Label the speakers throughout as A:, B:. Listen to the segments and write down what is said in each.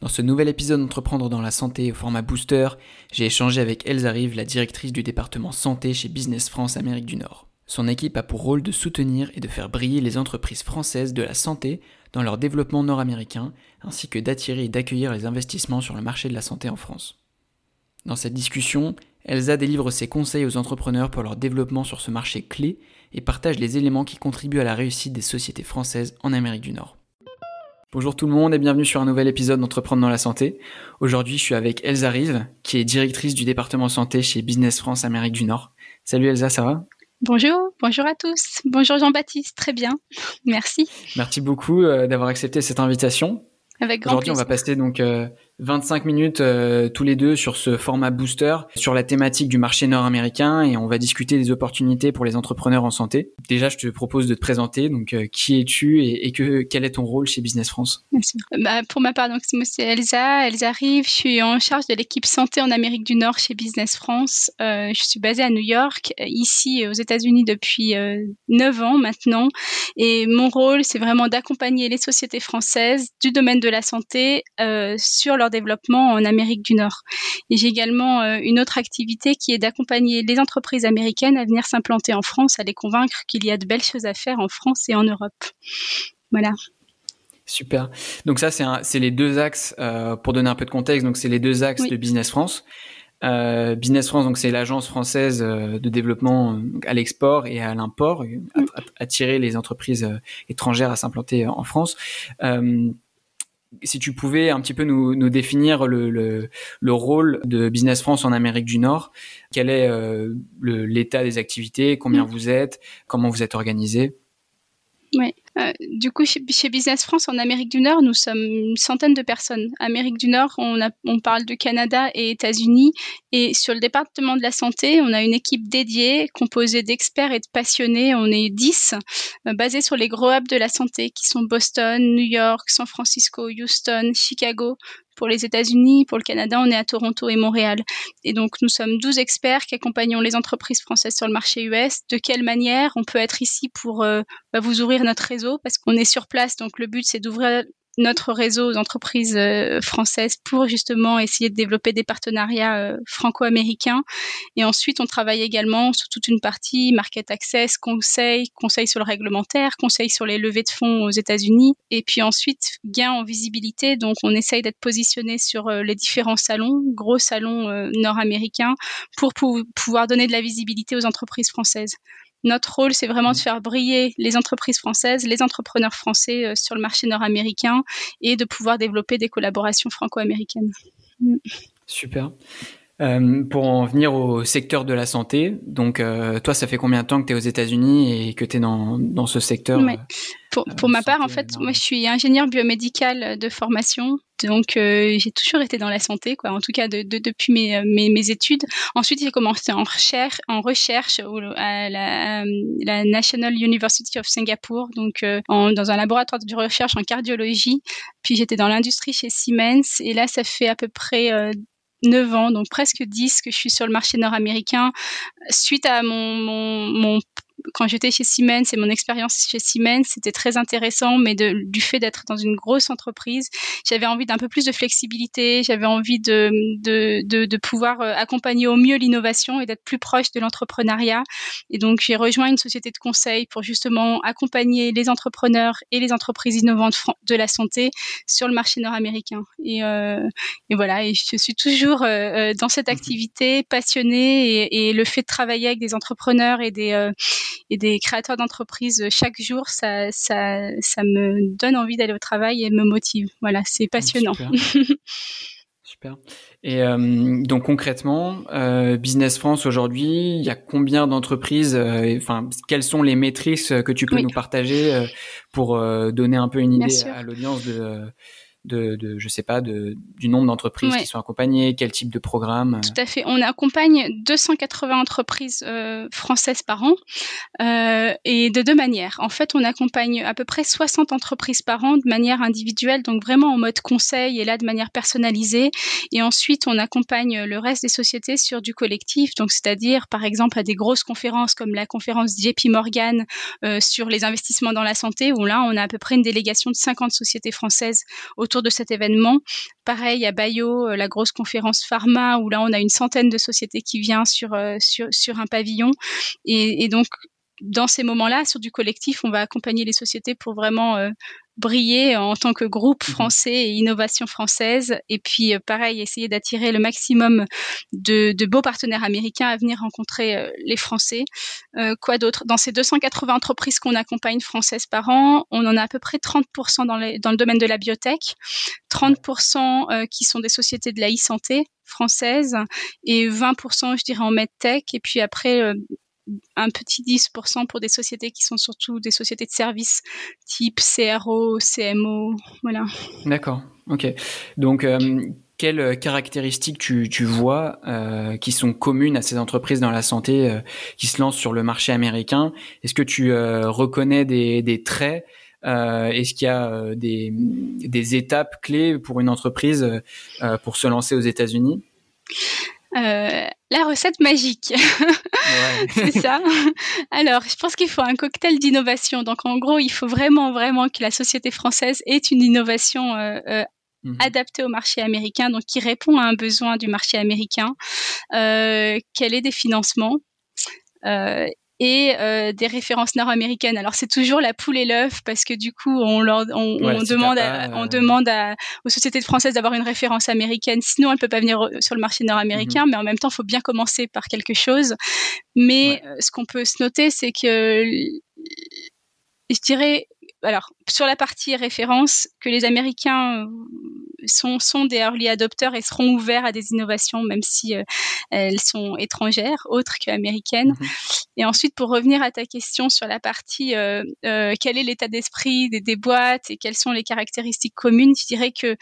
A: Dans ce nouvel épisode d'Entreprendre dans la santé au format booster, j'ai échangé avec Elsa Rive, la directrice du département santé chez Business France Amérique du Nord. Son équipe a pour rôle de soutenir et de faire briller les entreprises françaises de la santé dans leur développement nord-américain, ainsi que d'attirer et d'accueillir les investissements sur le marché de la santé en France. Dans cette discussion, Elsa délivre ses conseils aux entrepreneurs pour leur développement sur ce marché clé et partage les éléments qui contribuent à la réussite des sociétés françaises en Amérique du Nord. Bonjour tout le monde et bienvenue sur un nouvel épisode d'Entreprendre dans la santé. Aujourd'hui, je suis avec Elsa Rive, qui est directrice du département santé chez Business France Amérique du Nord. Salut Elsa, ça va?
B: Bonjour, bonjour à tous. Bonjour Jean-Baptiste, très bien. Merci.
A: Merci beaucoup euh, d'avoir accepté cette invitation.
B: Avec grand
A: Aujourd'hui, on va passer donc euh, 25 minutes euh, tous les deux sur ce format booster, sur la thématique du marché nord-américain et on va discuter des opportunités pour les entrepreneurs en santé. Déjà, je te propose de te présenter. Donc, euh, qui es-tu et, que, quel est ton rôle chez Business France?
B: Bah, Pour ma part, donc c'est Elsa. Elsa arrive. Je suis en charge de l'équipe santé en Amérique du Nord chez Business France. Euh, je suis basée à New York, ici aux États-Unis depuis 9 ans maintenant. Et mon rôle, c'est vraiment d'accompagner les sociétés françaises du domaine de la santé sur leur développement en Amérique du Nord. Et j'ai également euh, une autre activité qui est d'accompagner les entreprises américaines à venir s'implanter en France, à les convaincre qu'il y a de belles choses à faire en France et en Europe. Voilà.
A: Super. Donc ça, c'est les deux axes, euh, pour donner un peu de contexte, donc c'est les deux axes de Business France. Euh, Business France, donc c'est l'agence française de développement à l'export et à l'import, attirer les entreprises étrangères à s'implanter en France si tu pouvais un petit peu nous, nous définir le, le, le, rôle de Business France en Amérique du Nord, quel est euh, l'état des activités, combien mm. vous êtes, comment vous êtes organisé?
B: Oui. Euh, du coup, chez, Business France, en Amérique du Nord, nous sommes une centaine de personnes. Amérique du Nord, on, parle de Canada et États-Unis. Et sur le département de la santé, on a une équipe dédiée, composée d'experts et de passionnés. On est 10, euh, basés sur les gros hubs de la santé, qui sont Boston, New York, San Francisco, Houston, Chicago. Pour les États-Unis, pour le Canada, on est à Toronto et Montréal. Et donc, nous sommes 12 experts qui accompagnons les entreprises françaises sur le marché US. De quelle manière on peut être ici pour euh, bah, vous ouvrir notre réseau? Parce qu'on est sur place. Donc, le but, c'est d'ouvrir notre réseau aux entreprises euh, françaises pour justement essayer de développer des partenariats euh, franco-américains. Et ensuite, on travaille également sur toute une partie market access, conseil, conseil sur le réglementaire, conseil sur les levées de fonds aux États-Unis. Et puis ensuite, gain en visibilité. Donc, on essaye d'être positionné sur euh, les différents salons, gros salons nord-américains, pour pouvoir donner de la visibilité aux entreprises françaises. Notre rôle, c'est vraiment de mm. faire briller les entreprises françaises, les entrepreneurs français euh, sur le marché nord-américain et de pouvoir développer des collaborations franco-américaines. Mm.
A: Super. Euh, pour en venir au secteur de la santé, donc euh, toi, ça fait combien de temps que tu es aux États-Unis et que tu es dans, dans ce secteur
B: Pour, pour ma part, en fait, moi, je suis ingénieur biomédical de formation. Donc, euh, j'ai toujours été dans la santé, quoi. En tout cas, de, de, depuis mes, mes, mes, études. Ensuite, j'ai commencé en recherche, en recherche à la, la National University of Singapore, donc en, dans un laboratoire de recherche en cardiologie. Puis, j'étais dans l'industrie chez Siemens. Et là, ça fait à peu près 9 ans, donc presque 10 que je suis sur le marché nord-américain. Suite à mon, mon, mon quand j'étais chez Siemens et mon expérience chez Siemens, c'était très intéressant, mais de, du fait d'être dans une grosse entreprise, j'avais envie d'un peu plus de flexibilité, j'avais envie de, de, de, de, pouvoir euh, accompagner au mieux l'innovation et d'être plus proche de l'entrepreneuriat. Et donc, j'ai rejoint une société de conseil pour justement accompagner les entrepreneurs et les entreprises innovantes de la santé sur le marché nord-américain. Et, euh, et, voilà, et je suis toujours euh, euh dans cette mmh activité passionnée et, et, le fait de travailler avec des entrepreneurs et des euh, et des créateurs d'entreprises chaque jour, ça, ça, ça me donne envie d'aller au travail et me motive. Voilà, c'est passionnant.
A: Super. Et euh, donc concrètement, euh, Business France aujourd'hui, il y a combien d'entreprises euh, Enfin, quelles sont les métriques que tu peux nous partager pour donner un peu une idée à l'audience de de, de je sais pas, de, du nombre d'entreprises qui sont accompagnées, quel type de programme
B: Tout à fait. On accompagne 280 entreprises françaises par an et de deux manières. En fait, on accompagne à peu près 60 entreprises par an de manière individuelle, donc vraiment en mode conseil et là de manière personnalisée. Et ensuite, on accompagne le reste des sociétés sur du collectif, donc c'est-à-dire par exemple à des grosses conférences comme la conférence JP Morgan euh, sur les investissements dans la santé, où là on a à peu près une délégation de 50 sociétés françaises autour de cet événement. Pareil à Bayo, euh, la grosse conférence pharma, où là on a une centaine de sociétés qui vient sur, euh, sur, sur un pavillon. Et, et donc dans ces moments-là, sur du collectif, on va accompagner les sociétés pour vraiment euh, briller en tant que groupe mhm. français et innovation française. Et puis, euh, pareil, essayer d'attirer le maximum de, de, beaux partenaires américains à venir rencontrer euh, les Français. quoi d'autre? Dans ces 280 entreprises qu'on accompagne françaises par an, on en a à peu près 30% dans, les, dans le domaine de la biotech, 30% qui sont des sociétés de la e-santé françaises et 20% je dirais en medtech et puis après un petit 10% pour des sociétés qui sont surtout des sociétés de services type CRO, CMO, voilà.
A: D'accord, ok. Donc, euh, quelles caractéristiques tu, vois euh, qui sont communes à ces entreprises dans la santé euh, qui se lancent sur le marché américain? Est-ce que tu reconnais des, traits Est-ce qu'il y a des, étapes clés pour une entreprise pour se lancer aux États-Unis?
B: Euh, la recette magique. c'est ça. Alors, je pense qu'il faut un cocktail d'innovation. Donc, en gros, il faut vraiment, vraiment que la société française ait une innovation euh, euh, mhm. adaptée au marché américain, donc qui répond à un besoin du marché américain, qu'elle ait des financements et euh, des références nord-américaines. Alors c'est toujours la poule et l'œuf parce que du coup on leur on, on demande à, on euh, demande à, aux sociétés françaises d'avoir une référence américaine. Sinon elles peuvent pas venir sur le marché nord-américain. Mhm. Mais en même temps, il faut bien commencer par quelque chose. Mais euh, ce qu'on peut se noter, c'est que je dirais alors sur la partie référence que les Américains sont, sont des early adopters et seront ouverts à des innovations, même si euh, elles sont étrangères, autres qu'américaines. Mhm. Et ensuite, pour revenir à ta question sur la partie euh, euh, quel est l'état d'esprit des, des, boîtes et quelles sont les caractéristiques communes, je dirais que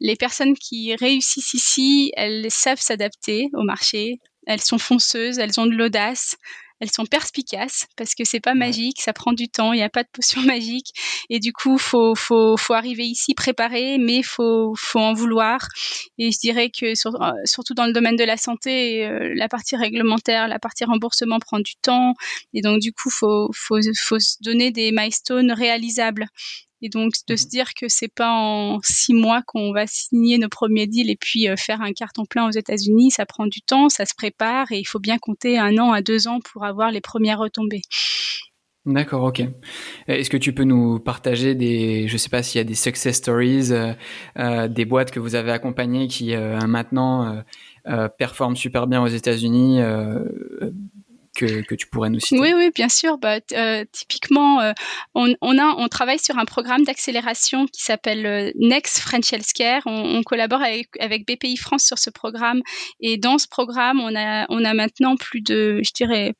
B: les personnes qui réussissent ici, elles savent s'adapter au marché, elles sont fonceuses, elles ont de l'audace, elles sont perspicaces parce que c'est pas magique, ça prend du temps, il n'y a pas de potion magique et du coup faut faut faut arriver ici préparé, mais faut faut en vouloir. Et je dirais que euh, surtout dans le domaine de la santé, euh, la partie réglementaire, la partie remboursement prend du temps et donc du coup faut faut faut se donner des milestones réalisables. Et donc de se mhm. dire que c'est pas en six mois qu'on va signer nos premiers deals et puis euh, faire un carton plein aux États-Unis, ça prend du temps, ça se prépare et il faut bien compter un an à deux ans pour avoir les premières retombées.
A: D'accord, ok. Est-ce que tu peux nous partager des, je sais pas s'il y a des success stories, euh, euh, des boîtes que vous avez accompagnées qui maintenant performent super bien aux États-Unis que, tu pourrais nous citer
B: Oui, oui, bien sûr. Bah, euh, typiquement, euh, on, on, a, on travaille sur un programme d'accélération qui s'appelle euh, Next French Healthcare. On, on collabore avec, avec, BPI France sur ce programme. Et dans ce programme, on a, on a maintenant plus de, je dirais,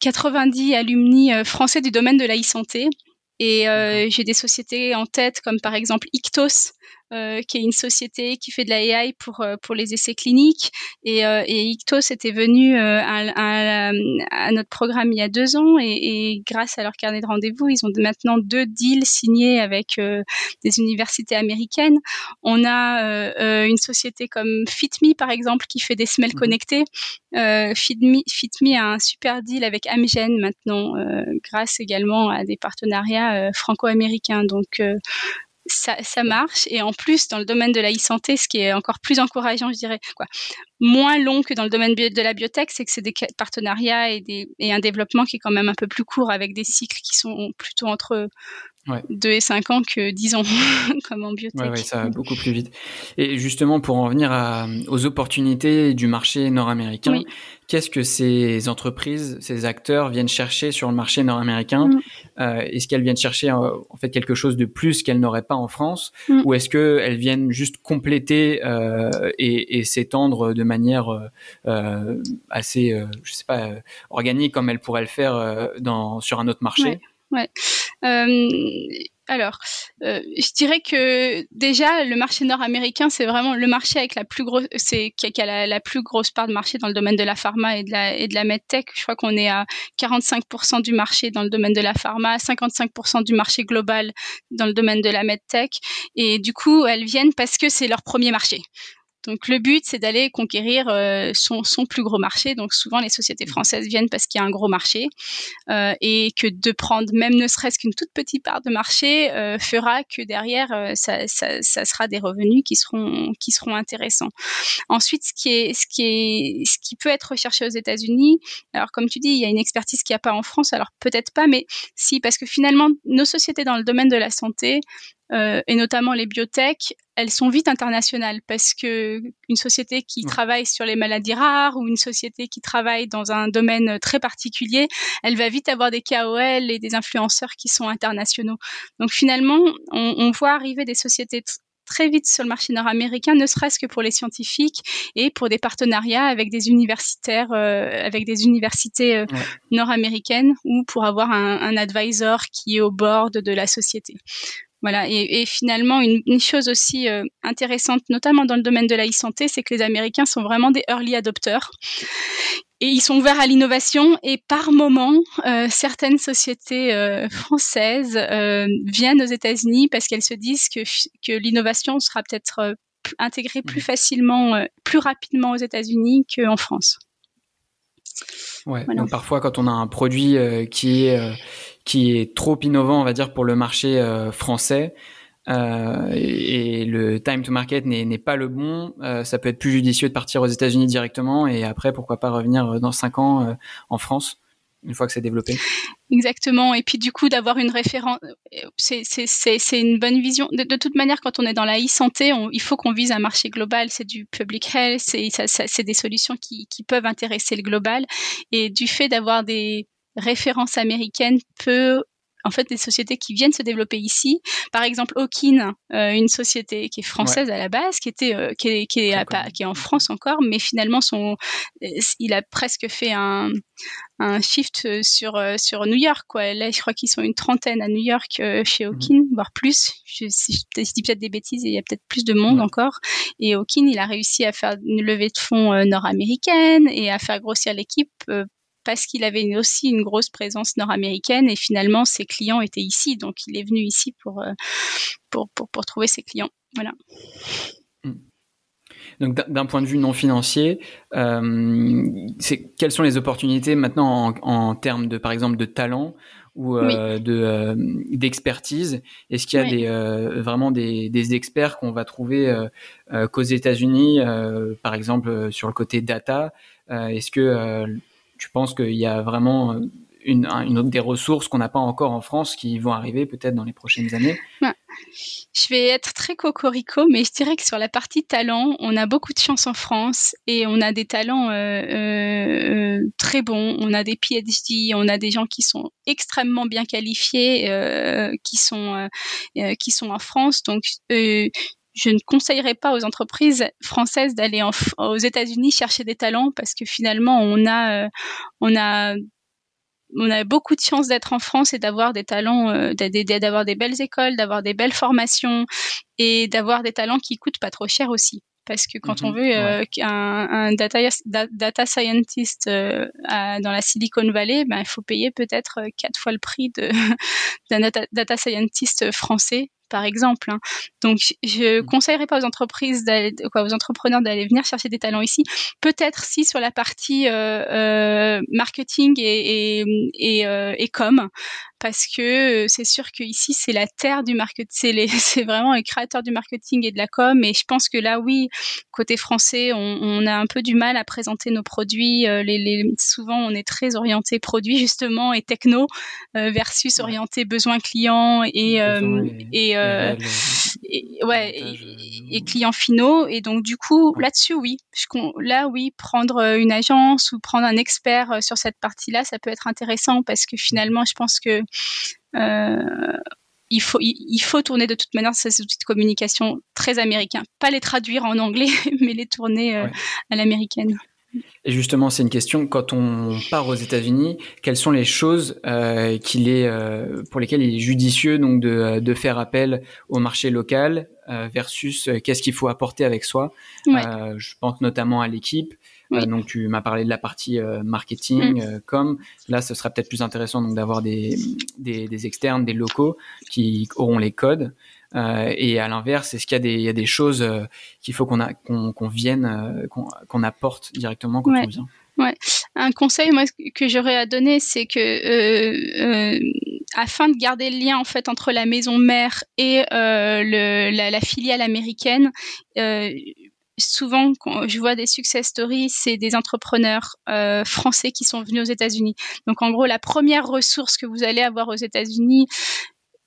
B: 90 alumni français du domaine de la e-santé. Et j'ai des sociétés en tête comme par exemple Ictos, euh, qui est une société qui fait de la AI pour euh, pour les essais cliniques. Et, euh, et Ictos était venu à, à, à, notre programme il y a deux ans et, et grâce à leur carnet de rendez-vous, ils ont maintenant deux deals signés avec des universités américaines. On a une société comme FitMe par exemple qui fait des semelles mmh connectées. FitMe, FitMe a un super deal avec Amgen maintenant, grâce également à des partenariats franco-américains. Donc ça, marche. Et en plus, dans le domaine de la e-santé, ce qui est encore plus encourageant, je dirais, quoi, moins long que dans le domaine de la biotech, c'est que c'est des partenariats et un développement qui est quand même un peu plus court avec des cycles qui sont plutôt entre ouais. 2 et 5 ans que 10 ans, comme en biotech.
A: Oui, ouais, ça va beaucoup plus vite. Et justement, pour en venir à, aux opportunités du marché nord-américain, qu'est-ce que ces entreprises, ces acteurs viennent chercher sur le marché nord-américain? Mm. euh, Est-ce qu'elles viennent chercher euh, en fait quelque chose de plus qu'elles n'auraient pas en France? Mm. Ou est-ce qu'elles viennent juste compléter euh, et, et s'étendre de manière euh, assez, je sais pas, organique comme elles pourraient le faire dans, sur un autre marché?
B: Ouais. Euh, alors, euh, je dirais que déjà le marché nord-américain, c'est vraiment le marché avec la plus grosse, c'est qui a, la, plus grosse part de marché dans le domaine de la pharma et de la et de la medtech. Je crois qu'on est à 45% du marché dans le domaine de la pharma, 55% du marché global dans le domaine de la medtech. Et du coup, elles viennent parce que c'est leur premier marché. Donc le but, c'est d'aller conquérir euh, son, son, plus gros marché. Donc souvent, les sociétés mmh. françaises viennent parce qu'il y a un gros marché euh, et que de prendre même ne serait-ce qu'une toute petite part de marché euh, fera que derrière, ça, ça, ça, sera des revenus qui seront qui seront intéressants. Ensuite, ce qui est ce qui est ce qui peut être recherché aux États-Unis. Alors comme tu dis, il y a une expertise qu'il n'y a pas en France. Alors peut-être pas, mais si parce que finalement, nos sociétés dans le domaine de la santé euh, et notamment les biotech, elles sont vite internationales parce que une société qui travaille sur les maladies rares ou une société qui travaille dans un domaine très particulier, elle va vite avoir des KOL et des influenceurs qui sont internationaux. Donc finalement, on, on voit arriver des sociétés très vite sur le marché nord-américain, ne serait-ce que pour les scientifiques et pour des partenariats avec des universitaires, euh, avec des universités euh, nord-américaines ou pour avoir un, un advisor qui est au bord de la société. Voilà. Et, et finalement, une, une, chose aussi euh, intéressante, notamment dans le domaine de la e-santé, c'est que les Américains sont vraiment des early adopters. Et ils sont ouverts à l'innovation et par moment, euh, certaines sociétés euh, françaises viennent aux États-Unis parce qu'elles se disent que, que l'innovation sera peut-être intégrée plus mmh. facilement, plus rapidement aux États-Unis qu'en France.
A: Ouais, voilà. donc parfois quand on a un produit qui est qui est trop innovant, on va dire, pour le marché euh, français. Euh, et, le time to market n'est pas le bon. Euh, ça peut être plus judicieux de partir aux États-Unis directement et après, pourquoi pas revenir dans cinq ans en France une fois que c'est développé.
B: Exactement. Et puis du coup, d'avoir une référence, c'est une bonne vision. De, toute manière, quand on est dans la e-santé, il faut qu'on vise un marché global. C'est du public health, c'est des solutions qui peuvent intéresser le global. Et du fait d'avoir des référence américaine peut en fait des sociétés qui viennent se développer ici. Par exemple, Okin, euh, une société qui est française ouais. à la base, qui était euh, qui est, qui est, à, qui est en France encore, mais finalement son euh, il a presque fait un un shift sur sur New York quoi. Là, je crois qu'ils sont une trentaine à New York euh, chez mhm. Okin, mmh. voire plus. Je, je, je dis peut-être des bêtises, il y a peut-être plus de monde ouais. encore. Et Okin, il a réussi à faire une levée de fonds nord-américaine et à faire grossir l'équipe parce qu'il avait aussi une grosse présence nord-américaine et finalement ses clients étaient ici, donc il est venu ici pour, euh, pour, pour, pour trouver ses clients. Voilà.
A: Hmm. Donc d'un point de vue non financier, euh, quelles sont les opportunités maintenant en, en, termes de, par exemple, de talent ou euh, oui. de euh, d'expertise? Est-ce qu'il y a oui. des, vraiment des, des experts qu'on va trouver qu'aux États-Unis, par exemple sur le côté data Est-ce que tu penses qu'il y a vraiment une, une autre des ressources qu'on n'a pas encore en France qui vont arriver peut-être dans les prochaines années?
B: Je vais être très cocorico, mais je dirais que sur la partie talent, on a beaucoup de chance en France et on a des talents euh, euh, très bons. On a des PhD, on a des gens qui sont extrêmement bien qualifiés, euh, qui sont euh, qui sont en France. Donc euh, je ne conseillerais pas aux entreprises françaises d'aller aux États-Unis chercher des talents parce que finalement on a euh, on a on a beaucoup de chance d'être en France et d'avoir des talents, euh, d'avoir des belles écoles, d'avoir des belles formations et d'avoir des talents qui coûtent pas trop cher aussi. Parce que quand on veut euh, ouais. un, un, data, data scientist euh, à, dans la Silicon Valley, ben, il faut payer peut-être quatre fois le prix d'un data, data scientist français par exemple. Hein. Donc, je mmh. conseillerais pas aux entreprises, quoi, aux entrepreneurs d'aller venir chercher des talents ici. Peut-être si sur la partie euh, euh, marketing et, et, et, euh, et com, parce que c'est sûr que ici c'est la terre du marketing, c'est, vraiment les créateurs du marketing et de la com. Et je pense que là, oui, côté français, on, on a un peu du mal à présenter nos produits. Euh, les, les, souvent, on est très orienté produit justement et techno euh, versus orienté besoins clients et, euh, et, euh, et, ouais, et, et, clients finaux. Et donc du coup, là-dessus, oui, je, là, oui, prendre une agence ou prendre un expert sur cette partie-là, ça peut être intéressant parce que finalement, je pense que euh, il faut, il, faut tourner de toute manière ces outils de communication très américains. Pas les traduire en anglais, mais les tourner euh, ouais. à l'américaine.
A: Et justement, c'est une question, quand on part aux États-Unis, quelles sont les choses euh, qu'il est, euh, pour lesquelles il est judicieux donc de, de faire appel au marché local euh, versus euh, qu'est-ce qu'il faut apporter avec soi euh, Je pense notamment à l'équipe. donc tu m'as parlé de la partie marketing, mm. com. Là, ce sera peut-être plus intéressant donc d'avoir des, des, des, externes, des locaux qui auront les codes. Euh, et à l'inverse, est-ce qu'il y a des, il y a des choses euh, qu'il faut qu'on vienne, euh, qu'on apporte directement quand on vient?
B: Ouais. Un conseil moi que j'aurais à donner, c'est que afin de garder le lien en fait entre la maison mère et le, la, la, filiale américaine, souvent quand je vois des success stories, c'est des entrepreneurs euh, français qui sont venus aux États-Unis. Donc en gros, la première ressource que vous allez avoir aux États-Unis,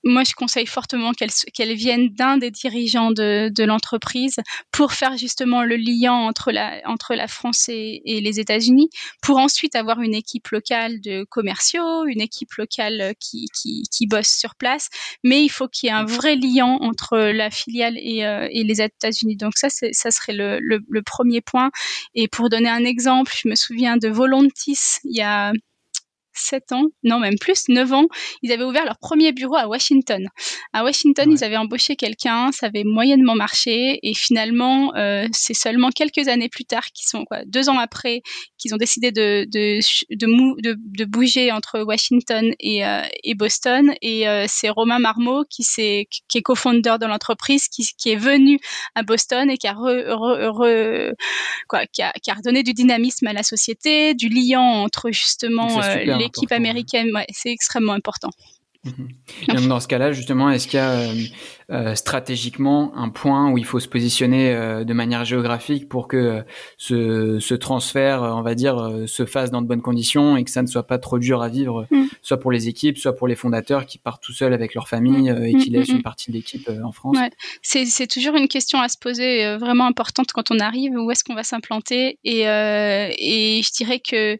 B: moi, je conseille fortement qu'elle vienne d'un des dirigeants de, l'entreprise pour faire justement le lien entre la, entre France et, les États-Unis, pour ensuite avoir une équipe locale de commerciaux, une équipe locale qui, qui, bosse sur place. Mais il faut qu'il y ait un vrai lien entre la filiale et, euh, les États-Unis. Donc ça, ça serait le, le, premier point. Et pour donner un exemple, je me souviens de Volantis il y a 7 ans, non même plus, 9 ans, ils avaient ouvert leur premier bureau à Washington. À Washington, ils avaient embauché quelqu'un, ça avait moyennement marché, et finalement, euh, c'est seulement quelques années plus tard, qui sont quoi, deux ans après, qu'ils ont décidé de de, de, de, bouger entre Washington et, euh, et Boston. Et euh, c'est Romain Marmot qui, est, qui est co-founder de l'entreprise, qui, qui est venu à Boston et qui a, re, quoi, qui a, qui a redonné du dynamisme à la société, du lien entre justement l'équipe américaine, ouais, c'est extrêmement important.
A: Mhm. dans ce cas-là, justement, est-ce qu'il y a euh, euh, stratégiquement un point où il faut se positionner euh, de manière géographique pour que ce, ce, transfert, on va dire, se fasse dans de bonnes conditions et que ça ne soit pas trop dur à vivre, mm. soit pour les équipes, soit pour les fondateurs qui partent tout seuls avec leur famille mm. et qui mm, laissent une partie de l'équipe en France ouais.
B: C'est toujours une question à se poser vraiment importante quand on arrive, où est-ce qu'on va s'implanter et, et je dirais que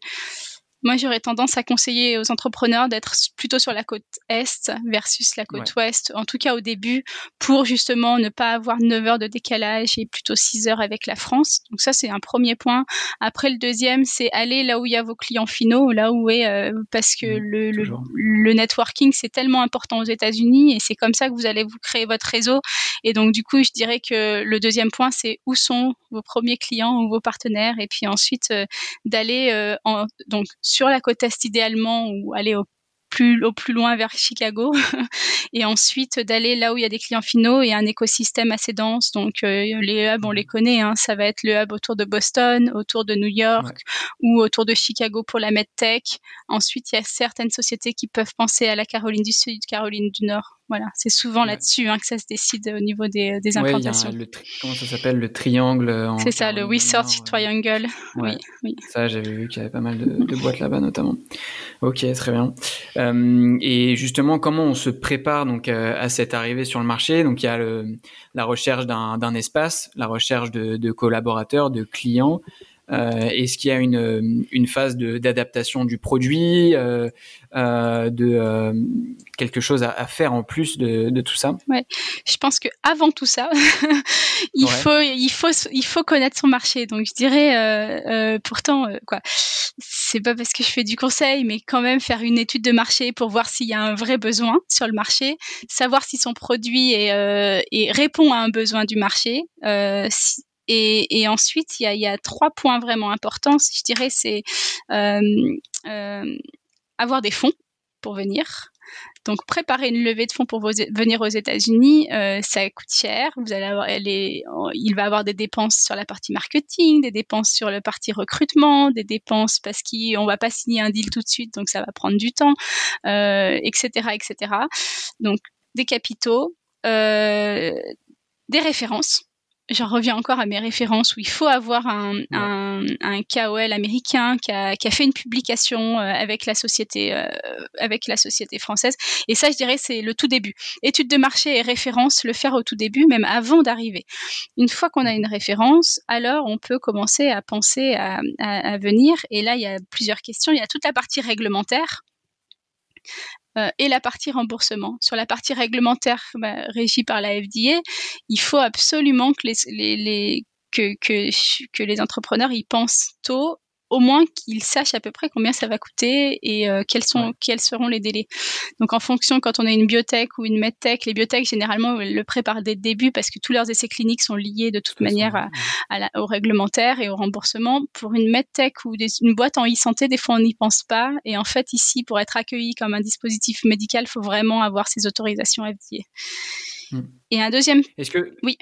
B: moi, j'aurais tendance à conseiller aux entrepreneurs d'être plutôt sur la côte est versus la côte ouest, en tout cas au début, pour justement ne pas avoir 9 heures de décalage et plutôt 6 heures avec la France. Donc ça, c'est un premier point. Après, le deuxième, c'est aller là où il y a vos clients finaux, là où est, euh, parce que mmh, le, le, le, networking, c'est tellement important aux États-Unis et c'est comme ça que vous allez vous créer votre réseau. Et donc, du coup, je dirais que le deuxième point, c'est où sont vos premiers clients ou vos partenaires et puis ensuite euh, d'aller euh, en, donc sur la côte est idéalement ou aller au plus, au plus loin vers Chicago et ensuite d'aller là où il y a des clients finaux et un écosystème assez dense. Donc euh, les hubs, on les connaît, hein, ça va être le hub autour de Boston, autour de New York ou autour de Chicago pour la medtech. Ensuite, il y a certaines sociétés qui peuvent penser à la Caroline du Sud, Caroline du Nord. Voilà, c'est souvent là-dessus hein, que ça se décide au niveau des, des implantations.
A: comment ça s'appelle le triangle
B: C'est ça, le Research Triangle. Oui, oui.
A: Ça, j'avais vu qu'il y avait pas mal de, de boîtes là-bas notamment. Ok, très bien. Euh, et justement, comment on se prépare donc euh, à cette arrivée sur le marché? Donc il y a le, la recherche d'un espace, la recherche de, de collaborateurs, de clients. Euh, Est-ce qu'il y a une, une phase d'adaptation du produit, euh, euh, de euh, quelque chose à, à, faire en plus de, de, tout ça?
B: Ouais, je pense que avant tout ça, il ouais. faut il faut il faut connaître son marché. Donc je dirais euh, euh, pourtant quoi, c'est pas parce que je fais du conseil, mais quand même faire une étude de marché pour voir s'il y a un vrai besoin sur le marché, savoir si son produit est, et répond à un besoin du marché. Si, et, ensuite, il y a, trois points vraiment importants. Je dirais, c'est euh, euh, avoir des fonds pour venir. Donc, préparer une levée de fonds pour venir aux États-Unis, euh, ça coûte cher. Il va avoir des dépenses sur la partie marketing, des dépenses sur la partie recrutement, des dépenses parce qu'on va pas signer un deal tout de suite, donc ça va prendre du temps, etc., etc. Donc, des capitaux, des références j'en reviens encore à mes références où il faut avoir un, ouais. un, un KOL américain qui a, qui a, fait une publication euh, avec la société euh, avec la société française. Et ça je dirais c'est le tout début. Étude de marché et référence le faire au tout début même avant d'arriver. Une fois qu'on a une référence alors on peut commencer à penser à, à, à venir. Et là il y a plusieurs questions. Il y a toute la partie réglementaire euh, et la partie remboursement. Sur la partie réglementaire bah, régie par la FDA, il faut absolument que les, les, que, que les entrepreneurs y pensent tôt au moins qu'ils sachent à peu près combien ça va coûter et euh, quels, sont, quels seront les délais. Donc en fonction, quand on a une biotech ou une medtech, les biotech généralement le préparent dès le début parce que tous leurs essais cliniques sont liés de toute manière à, au réglementaire et au remboursement. Pour une medtech ou une boîte en e-santé, des fois on n'y pense pas. Et en fait ici, pour être accueilli comme un dispositif médical, il faut vraiment avoir ces autorisations FDA. Hmm. Et un deuxième.
A: Est-ce que
B: oui.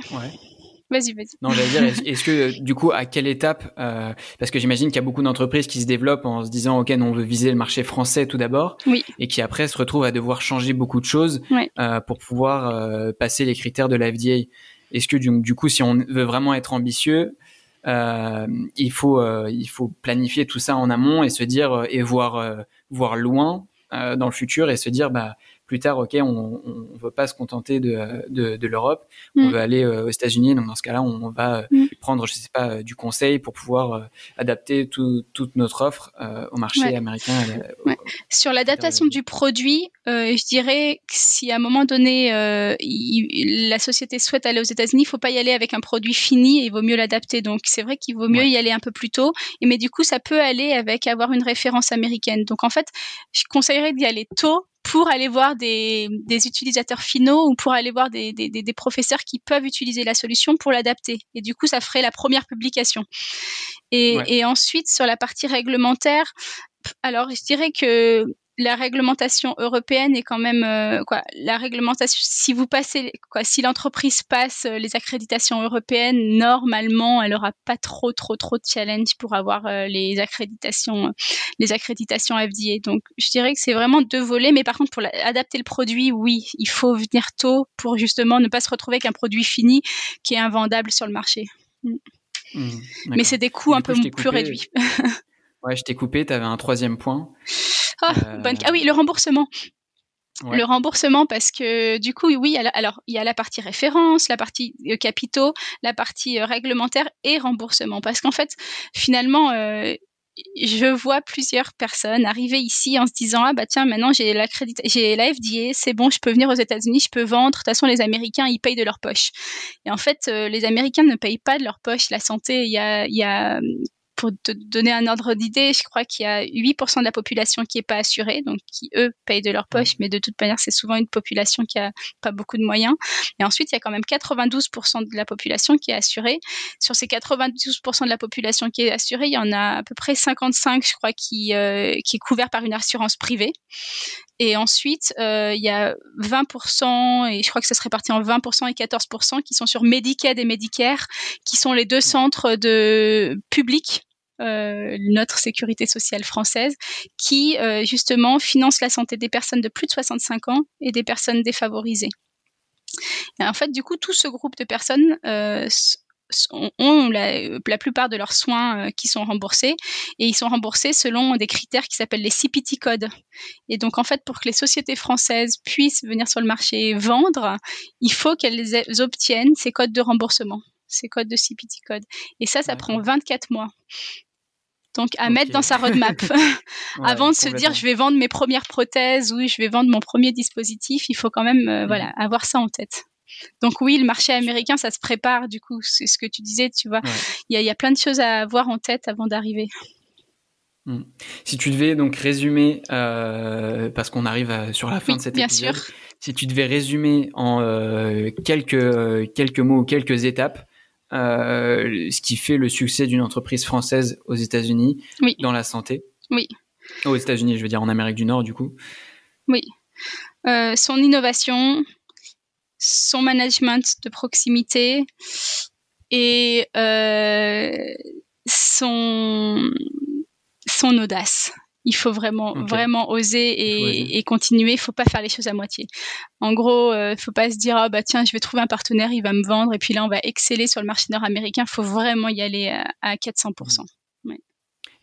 B: Vas-y, vas-y.
A: Non, j'allais dire, est-ce que du coup, à quelle étape euh, Parce que j'imagine qu'il y a beaucoup d'entreprises qui se développent en se disant, ok, on veut viser le marché français tout d'abord,
B: oui.
A: et qui après se retrouvent à devoir changer beaucoup de choses euh, pour pouvoir euh, passer les critères de la FDA. Est-ce que du, du, coup, si on veut vraiment être ambitieux, euh, il faut il faut planifier tout ça en amont et se dire et voir voir loin dans le futur et se dire bah plus tard, ok, on ne veut pas se contenter de, de, l'Europe, on mm. veut aller euh, aux États-Unis. Donc dans ce cas-là, on, va euh, mm. prendre, je sais pas, euh, du conseil pour pouvoir adapter toute notre offre au marché américain.
B: Sur l'adaptation du produit, je dirais que si à un moment donné la société souhaite aller aux États-Unis, il faut pas y aller avec un produit fini, il vaut mieux l'adapter. Donc c'est vrai qu'il vaut mieux y aller un peu plus tôt, mais du coup ça peut aller avec avoir une référence américaine. Donc en fait, je conseillerais d'y aller tôt pour aller voir des, des, utilisateurs finaux ou pour aller voir des, des, des, professeurs qui peuvent utiliser la solution pour l'adapter. Et du coup, ça ferait la première publication. Et, et ensuite, sur la partie réglementaire, alors je dirais que la réglementation européenne est quand même euh, quoi la réglementation si vous passez quoi si l'entreprise passe euh, les accréditations européennes normalement elle aura pas trop trop trop de challenge pour avoir euh, les accréditations les accréditations FDA donc je dirais que c'est vraiment deux volets mais par contre pour adapter le produit oui il faut venir tôt pour justement ne pas se retrouver avec un produit fini qui est invendable sur le marché. Mm. Mmh, mais c'est des coûts un peu plus réduits.
A: Ouais je t'ai coupé tu avais un troisième point
B: ah, euh, ah, oui, le remboursement. Le remboursement parce que du coup oui alors il y a la partie référence, la partie euh, capitaux, la partie euh, réglementaire et remboursement. Parce qu'en fait finalement je vois plusieurs personnes arriver ici en se disant ah bah tiens maintenant j'ai la j'ai la FDA c'est bon je peux venir aux États-Unis je peux vendre. De toute façon les Américains ils payent de leur poche. Et en fait les Américains ne payent pas de leur poche. La santé il y a, il y a pour te donner un ordre d'idée, je crois qu'il y a 8% de la population qui est pas assurée, donc qui eux payent de leur poche, mais de toute manière c'est souvent une population qui a pas beaucoup de moyens. Et ensuite il y a quand même 92% de la population qui est assurée. Sur ces 92% de la population qui est assurée, il y en a à peu près 55, je crois, qui euh, qui est couvert par une assurance privée. Et ensuite, euh, il y a 20%, et je crois que ça se répartit en 20% et 14% qui sont sur Medicaid et Medicare, qui sont les deux centres de publics notre sécurité sociale française, qui euh, justement finance la santé des personnes de plus de 65 ans et des personnes défavorisées. Et en fait, du coup, tout ce groupe de personnes euh, ont la, plupart de leurs soins qui sont remboursés et ils sont remboursés selon des critères qui s'appellent les CPT codes. Et donc en fait pour que les sociétés françaises puissent venir sur le marché et vendre, il faut qu'elles obtiennent ces codes de remboursement, ces codes de CPT code. Et ça ça prend 24 mois. Donc à mettre dans sa roadmap. Avant de se dire je vais vendre mes premières prothèses ou je vais vendre mon premier dispositif, il faut quand même euh, voilà mhm. avoir ça en tête. Donc oui, le marché américain, ça se prépare du coup. C'est ce que tu disais, tu vois. Il y, a, plein de choses à avoir en tête avant d'arriver.
A: Hmm. Si tu devais donc résumer, euh, parce qu'on arrive sur la fin de cet bien épisode, sûr. si tu devais résumer en euh, quelques quelques mots ou quelques étapes ce qui fait le succès d'une entreprise française aux États-Unis dans la santé.
B: Oui.
A: Aux États-Unis, je veux dire en Amérique du Nord, du coup.
B: Oui. Euh, son innovation, son management de proximité et euh, son, son audace. Il faut vraiment, vraiment oser et, continuer. Il faut pas faire les choses à moitié. En gros, euh, faut pas se dire ah bah tiens, je vais trouver un partenaire, il va me vendre et puis là on va exceller sur le marché nord-américain. Il faut vraiment y aller à, 400%. Mmh.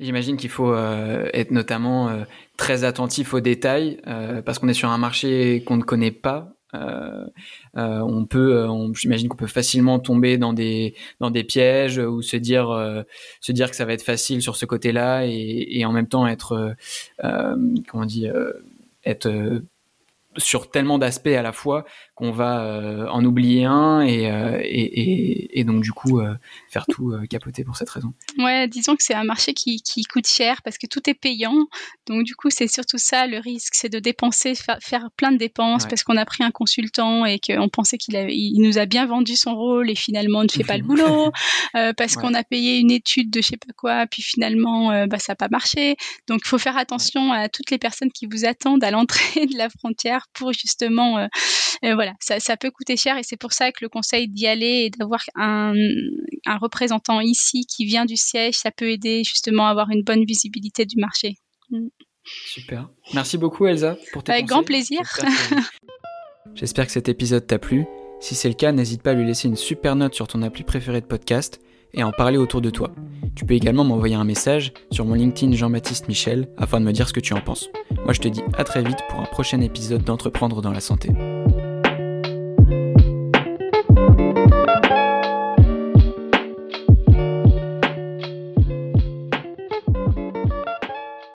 A: J'imagine qu'il faut euh, être notamment euh, très attentif aux détails euh, parce qu'on est sur un marché qu'on ne connaît pas euh, euh, on peut, euh, j'imagine qu'on peut facilement tomber dans des dans des pièges ou se dire se dire que ça va être facile sur ce côté-là et, en même temps être comment on être sur tellement d'aspects à la fois qu'on va euh, en oublier un et, euh, et, et, donc du coup euh, faire tout capoter pour cette raison.
B: Ouais, disons que c'est un marché qui, qui, coûte cher parce que tout est payant. Donc du coup, c'est surtout ça le risque, c'est de dépenser, faire, plein de dépenses parce qu'on a pris un consultant et qu'on pensait qu'il il nous a bien vendu son rôle et finalement on ne fait pas le boulot parce qu'on a payé une étude de je sais pas quoi, puis finalement bah, ça n'a pas marché. Donc il faut faire attention à toutes les personnes qui vous attendent à l'entrée de la frontière pour justement voilà ça, peut coûter cher et c'est pour ça que le conseil d'y aller et d'avoir un, représentant ici qui vient du siège, ça peut aider justement à avoir une bonne visibilité du marché. Mm.
A: Super. Merci beaucoup Elsa pour tes
B: Avec grand plaisir.
A: J'espère que cet épisode t'a plu. Si c'est le cas, n'hésite pas à lui laisser une super note sur ton appli préféré de podcast et à en parler autour de toi. Tu peux également m'envoyer un message sur mon LinkedIn Jean-Baptiste Michel afin de me dire ce que tu en penses. Moi je te dis à très vite pour un prochain épisode d'Entreprendre dans la santé.